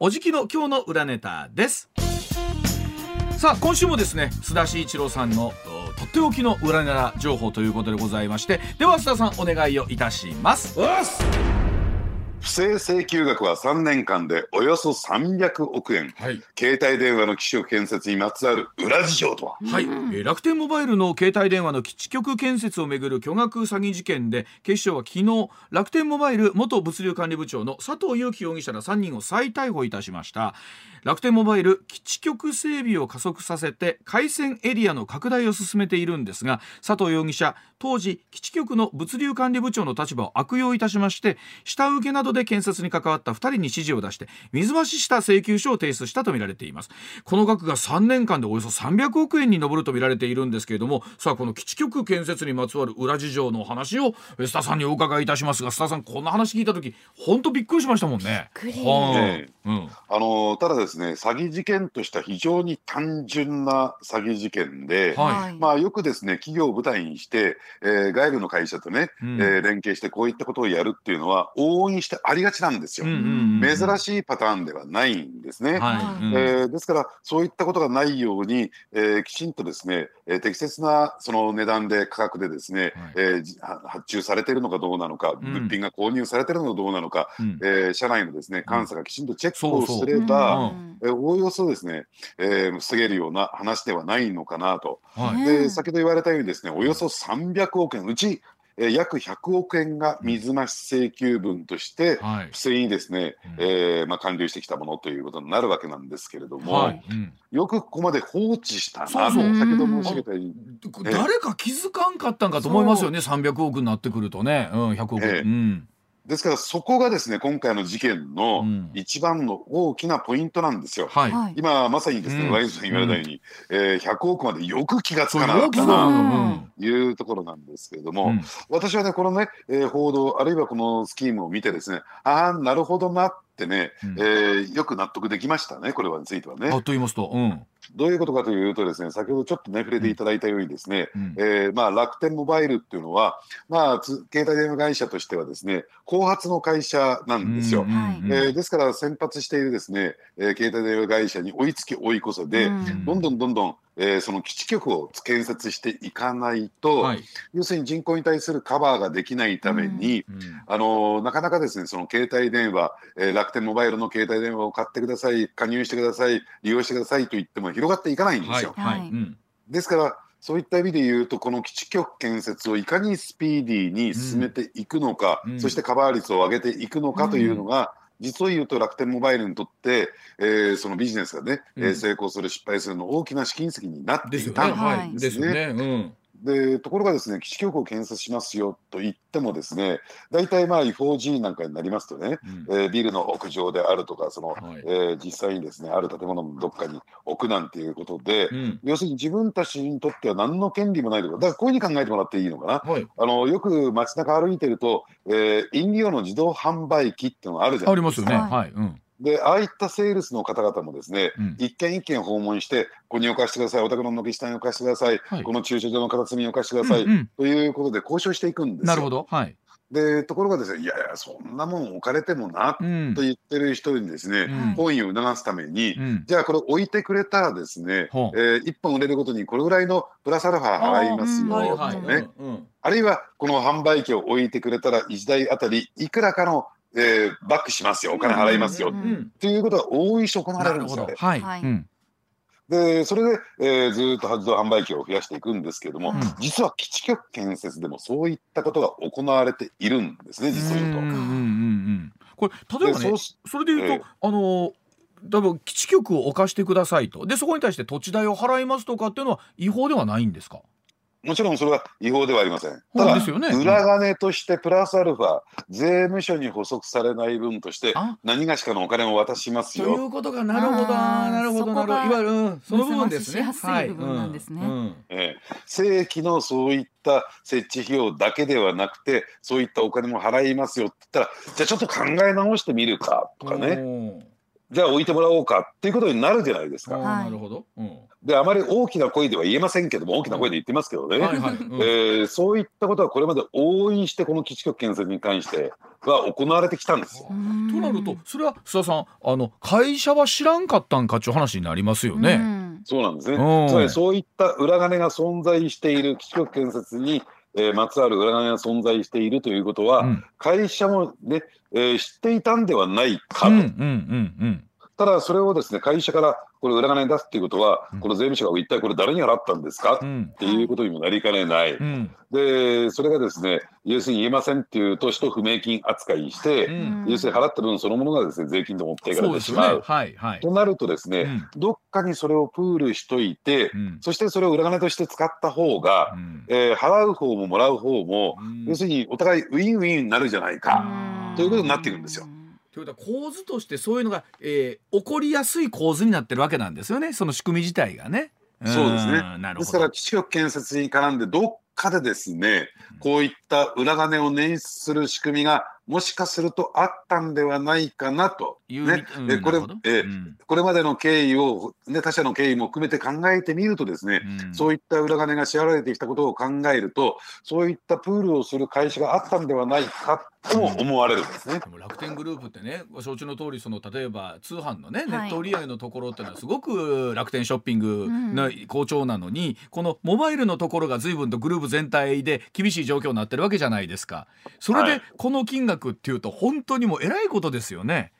おじきの今日の裏ネタです。さあ今週もですね須田慎一郎さんのとっておきの裏ネタ情報ということでございましてでは須田さんお願いをいたします。不正請求額は3年間でおよそ300億円、はい、携帯電話の基地局建設にまつわる裏事情とは、はい、え楽天モバイルの携帯電話の基地局建設をめぐる巨額詐欺事件で警視庁は昨日楽天モバイル元物流管理部長の佐藤裕樹容疑者ら3人を再逮捕いたしました。楽天モバイル基地局整備を加速させて回線エリアの拡大を進めているんですが佐藤容疑者当時基地局の物流管理部長の立場を悪用いたしまして下請けなどで建設に関わった2人に指示を出して水増しした請求書を提出したとみられています。この額が3年間でおよそ300億円に上るとみられているんですけれどもさあこの基地局建設にまつわる裏事情の話を須田さんにお伺いいたしますが須田さんこんな話聞いた時本当びっくりしましたもんね。びっくり、うん、あのただですね詐欺事件としては非常に単純な詐欺事件で、はい、まあよくですね企業を舞台にして、えー、外部の会社とね、うん、えー、連携してこういったことをやるっていうのは往々にしてありがちなんですよ、うんうんうん、珍しいパターンではないんですね、はい、えー、ですからそういったことがないように、えー、きちんとですね、えー、適切なその値段で価格でですね、はい、えー、発注されているのかどうなのか、物品が購入されているのかどうなのか、うん、えー、社内のですね監査がきちんとチェックをすれば、えおおよそですね、えー、防げるような話ではないのかなと、はい、で先ほど言われたようにですねおよそ300億円うちえ約100億円が水増し請求分として不正にですね、はい、えー、まあ、還流してきたものということになるわけなんですけれども、はいうん、よくここまで放置したなと先ほど申し上げたように誰か気づかんかったんかと思いますよね300億になってくるとね、うん、100億、えー、うんですからそこがですね今回の事件の一番の大きなポイントなんですよ。はい、今まさにですね、うん、ワイズさん言われたように、うん、えー、100億までよく気がつかなかったなというところなんですけれども、うん、私はねこのね、えー、報道あるいはこのスキームを見てですねああなるほどなってね、うん、えー、よく納得できましたねこれはについてはね。と言いますと、うん。どういうことかというとですね先ほどちょっとね触れていただいたようにですね、うん、えー、まあ、楽天モバイルっていうのは、まあ、携帯電話会社としてはですね後発の会社なんですよ、うん、えー、ですから先発しているですね、えー、携帯電話会社に追いつき追い越せで、うん、どんどんどんどんえー、その基地局を建設していかないと、はい、要するに人口に対するカバーができないために、うん、あのなかなかですねその携帯電話、えー、楽天モバイルの携帯電話を買ってください加入してください利用してくださいと言っても広がっていかないんですよ。はい。はい、ですからそういった意味で言うとこの基地局建設をいかにスピーディーに進めていくのか、うん、そしてカバー率を上げていくのかというのが、実を言うと楽天モバイルにとって、えー、そのビジネスがね、うん、成功する失敗するの大きな試金石になっていた。んですね。ですよね。うんでところがですね基地局を建設しますよと言ってもですね大体まあ 4G なんかになりますとね、うん、えー、ビルの屋上であるとかその、はい、えー、実際にですねある建物のどっかに置くなんていうことで、うん、要するに自分たちにとっては何の権利もないとかだからこういうふうに考えてもらっていいのかな、はい、あのよく街中歩いてると、えー、飲料の自動販売機っていうのがあるじゃないですか。ありますよね。はい、うんでああいったセールスの方々もですね、うん、一軒一軒訪問してここに置かせてくださいお宅の軒下に置かせてください、はい、この駐車場の片隅に置かせてください、うんうん、ということで交渉していくんですよ。なるほど、はい。でところがですねいやいやそんなもん置かれてもな、と言ってる人にですね、うん、本意を促すために、うん、じゃあこれ置いてくれたらですね、う。ん、えー、1本売れるごとにこれぐらいのプラスアルファ払いますよとね、あるいはこの販売機を置いてくれたら1台あたりいくらかのえー、バックしますよ。お金払いますよ、っていうことが大いし行われるんですよ。ね。はい、でそれで、えー、ずっと発動販売機を増やしていくんですけれども、うん、実は基地局建設でもそういったことが行われているんですね実を言うと。これ例えばねそれで言うと、えー、あの多分基地局を置かしてくださいと。でそこに対して土地代を払いますとかっていうのは違法ではないんですか？もちろんそれは違法ではありません。ただ、ね、裏金としてプラスアルファ、税務署に補足されない分として、何がしかのお金を渡しますよ。ということが、なるほど、なるほど、なるほど、いわゆる、うん、その部分ですね。はい、なんですね。え正規のそういった設置費用だけではなくて、そういったお金も払いますよって言ったら、じゃあちょっと考え直してみるかとかね。じゃあ置いてもらおうかっていうことになるじゃないですか。なるほど、うん、であまり大きな声では言えませんけども大きな声で言ってますけどね、えそういったことはこれまで応援してこの基地局建設に関しては行われてきたんです。よ。となるとそれは須田さんあの会社は知らんかったんかっていう話になりますよね。うそうなんですね。つまりそういった裏金が存在している基地局建設にえー、まつわる裏金が存在しているということは、うん、会社もね、えー、知っていたんではないかと。うんうんうんうんただそれをですね会社からこれ裏金に出すっていうことは、この税務署が一体これ誰に払ったんですか、っていうことにもなりかねない、でそれがですね要するに言えませんっていうと使途不明金扱いして、要するに払った分そのものがですね税金で持っていかれてしまう。うねはいはい、となるとですね、どっかにそれをプールしといて、そしてそれを裏金として使った方が、えー、払う方ももらう方も、要するにお互いウィンウィンになるじゃないか、ということになっているんですよ。ということは構図としてそういうのが、えー、起こりやすい構図になってるわけなんですよね。その仕組み自体がね。そうですね。ですから基地局建設に絡んでどっかでですねこういった裏金を捻出する仕組みがもしかするとあったんではないかなと、これえ、うん、これまでの経緯を、ね、他社の経緯も含めて考えてみるとですね、うん、そういった裏金が支払われてきたことを考えるとそういったプールをする会社があったんではないかとも思われるんですね。楽天グループってねご承知の通りその例えば通販のね、ネット売り上げのところっていうのはすごく楽天ショッピングの好調なのに、このモバイルのところが随分とグループ全体で厳しい状況になってるわけじゃないですか。それでこの金額っていうと本当にもえらいことですよね。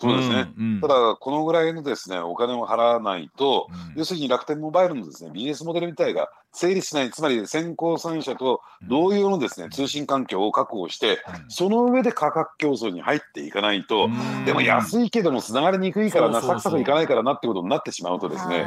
そうですね、うんうん、ただ、このぐらいのですねお金を払わないと、うん、要するに楽天モバイルのですねビジネスモデル自体が成立しない、つまり先行産社と同様のですね、通信環境を確保して、その上で価格競争に入っていかないと、でも安いけどもつながりにくいからな、サクサクいかないからなってことになってしまうとですね、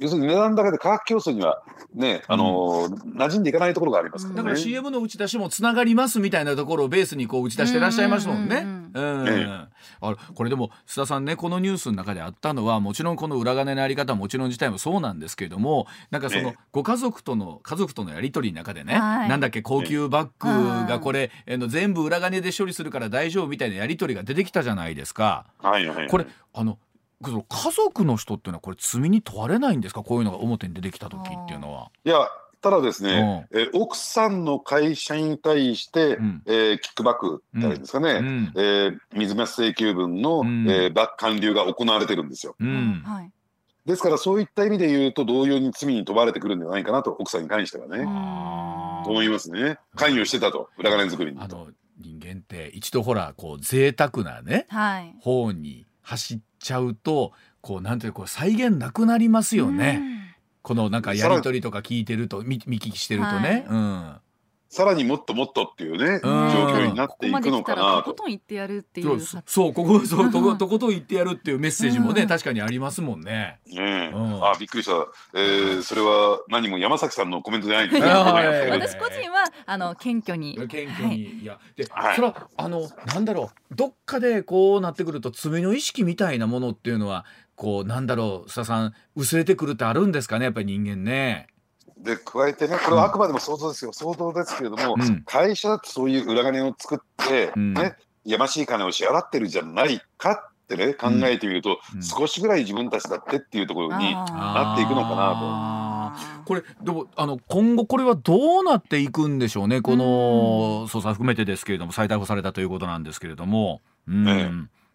要するに値段だけで価格競争にはね、あのー、馴染んでいかないところがありますから、ね、だから CM の打ち出しもつながりますみたいなところをベースにこう打ち出してらっしゃいますもんね。うん。あこれでも須田さんねこのニュースの中であったのはもちろんこの裏金のやり方はもちろん自体もそうなんですけれどもなんかそのご家族との家族とのやり取りの中でね、なんだっけ高級バッグがこれ、えの全部裏金で処理するから大丈夫みたいなやり取りが出てきたじゃないですか。はいはいはい、これあの家族の人っていうのはこれ罪に問われないんですか？こういうのが表に出てきた時っていうのは。いやただですね、うん、え奥さんの会社に対して、うん、えー、キックバックってあるんですかね、うん、えー、水増し請求分の、うん、えー、バ還流が行われてるんですよ。うん。ですからそういった意味で言うと同様に罪に問われてくるんじゃないかなと奥さんに関してはね。と思いますね。関与してたと裏金作りに。あの人間って一度ほらこう贅沢なね、はい、方に走っちゃうとこうなんていうこう再現なくなりますよね。このなんかやり取りとか聞いてると見見聞きしてるとね。はい、うんさらにもっともっとっていうね、状況になっていくのかなと。とことん言ってやるっていう。そうここ そうとことことん言ってやるっていうメッセージもね、確かにありますもんね。ね、うん、あびっくりした。えー、それは何も山崎さんのコメントじゃないんですね。私個人はあの謙虚に。謙虚に、い、やで、はい、それはあのなんだろうどっかでこうなってくると罪の意識みたいなものっていうのはこうなんだろう須田さん薄れてくるってあるんですかねやっぱり人間ね。で加えてねこれはあくまでも想像ですよ、想像ですけれども、うん、会社だってそういう裏金を作って、うん、ねやましい金を支払ってるじゃないかってね考えてみると、うん、少しぐらい自分たちだってっていうところになっていくのかなと。これでもあの今後これはどうなっていくんでしょうね。この捜査含めてですけれども再逮捕されたということなんですけれども。うん、ね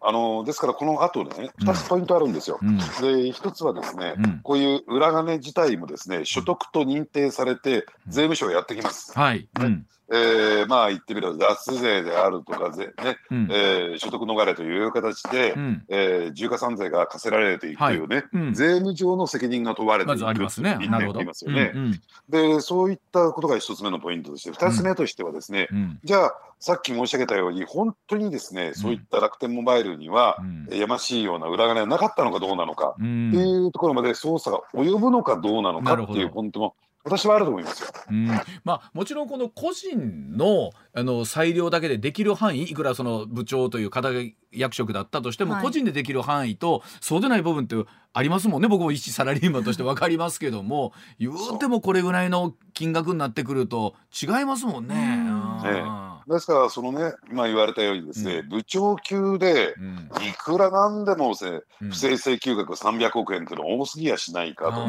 あのですから、この後ね、2つポイントあるんですよ。うん、で、1つはですね、うん、こういう裏金自体もですね、所得と認定されて、税務署がやってきます。はい、うんえー、まあ言ってみれば脱税であるとかぜ、ねうん、えー、所得逃れという形で、うん、えー、重加算税が課せられていくというね、はいうん、税務上の責任が問われているまずありますよね、うんうん、でそういったことが一つ目のポイントとして、二つ目としてはですね、うん、じゃあさっき申し上げたように本当にですね、そういった楽天モバイルには、やましいような裏金はなかったのかどうなのか、っていうところまで捜査が及ぶのかどうなのかっていう本当も私はあると思いますよ。うん、まあもちろんこの個人のあの裁量だけでできる範囲いくらその部長という肩役職だったとしても、はい、個人でできる範囲とそうでない部分ってありますもんね。僕も一サラリーマンとして分かりますけども言うてもこれぐらいの金額になってくると違いますもんね。ええですからそのね今言われたようにですね、うん、部長級でいくらなんでも、ね、不正請求額300億円っていうのは多すぎやしないかと、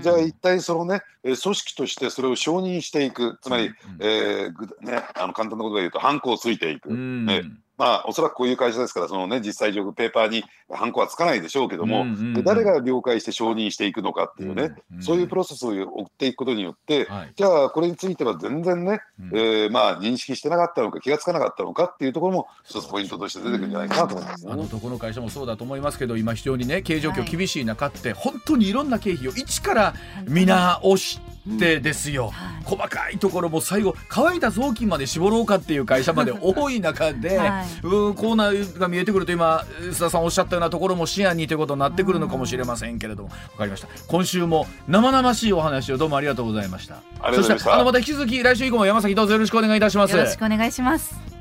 じゃあ一体そのね組織としてそれを承認していく。つまり、えーね、あの簡単なことで言うとハンコをついていく、ね、まあ、おそらくこういう会社ですから、そのね、実際上、ペーパーにハンコはつかないでしょうけども、で誰が了解して承認していくのかっていうね、うんうん、そういうプロセスを追っていくことによって、はい、じゃあ、これについては全然ね、うん、えー、まあ、認識してなかったのか、気がつかなかったのかっていうところも、一つポイントとして出てくるんじゃないかなと思います、ね、あのどこの会社もそうだと思いますけど、今、非常にね、経営状況厳しい中って、はい、本当にいろんな経費を一から見直して、ってですよ、はい、細かいところも最後乾いた雑巾まで絞ろうかっていう会社まで多い中で、はい、うコーナーが見えてくると今須田さんおっしゃったようなところも視野にということになってくるのかもしれませんけれども。分かりました。今週も生々しいお話をどうもありがとうございました。そしてあのまた引き続き来週以降も山崎どうぞよろしくお願いいたします。よろしくお願いします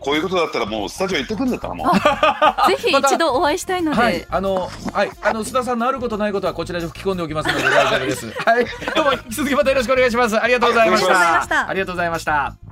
こういうことだったらもうスタジオ行ってくんだったらもう。ぜひ一度お会いしたいので、はい、あのはいあの須田さんのあることないことはこちらで吹き込んでおきますので大丈夫です。はい。どうも引き続きまたよろしくお願いします。ありがとうございました。ありがとうございました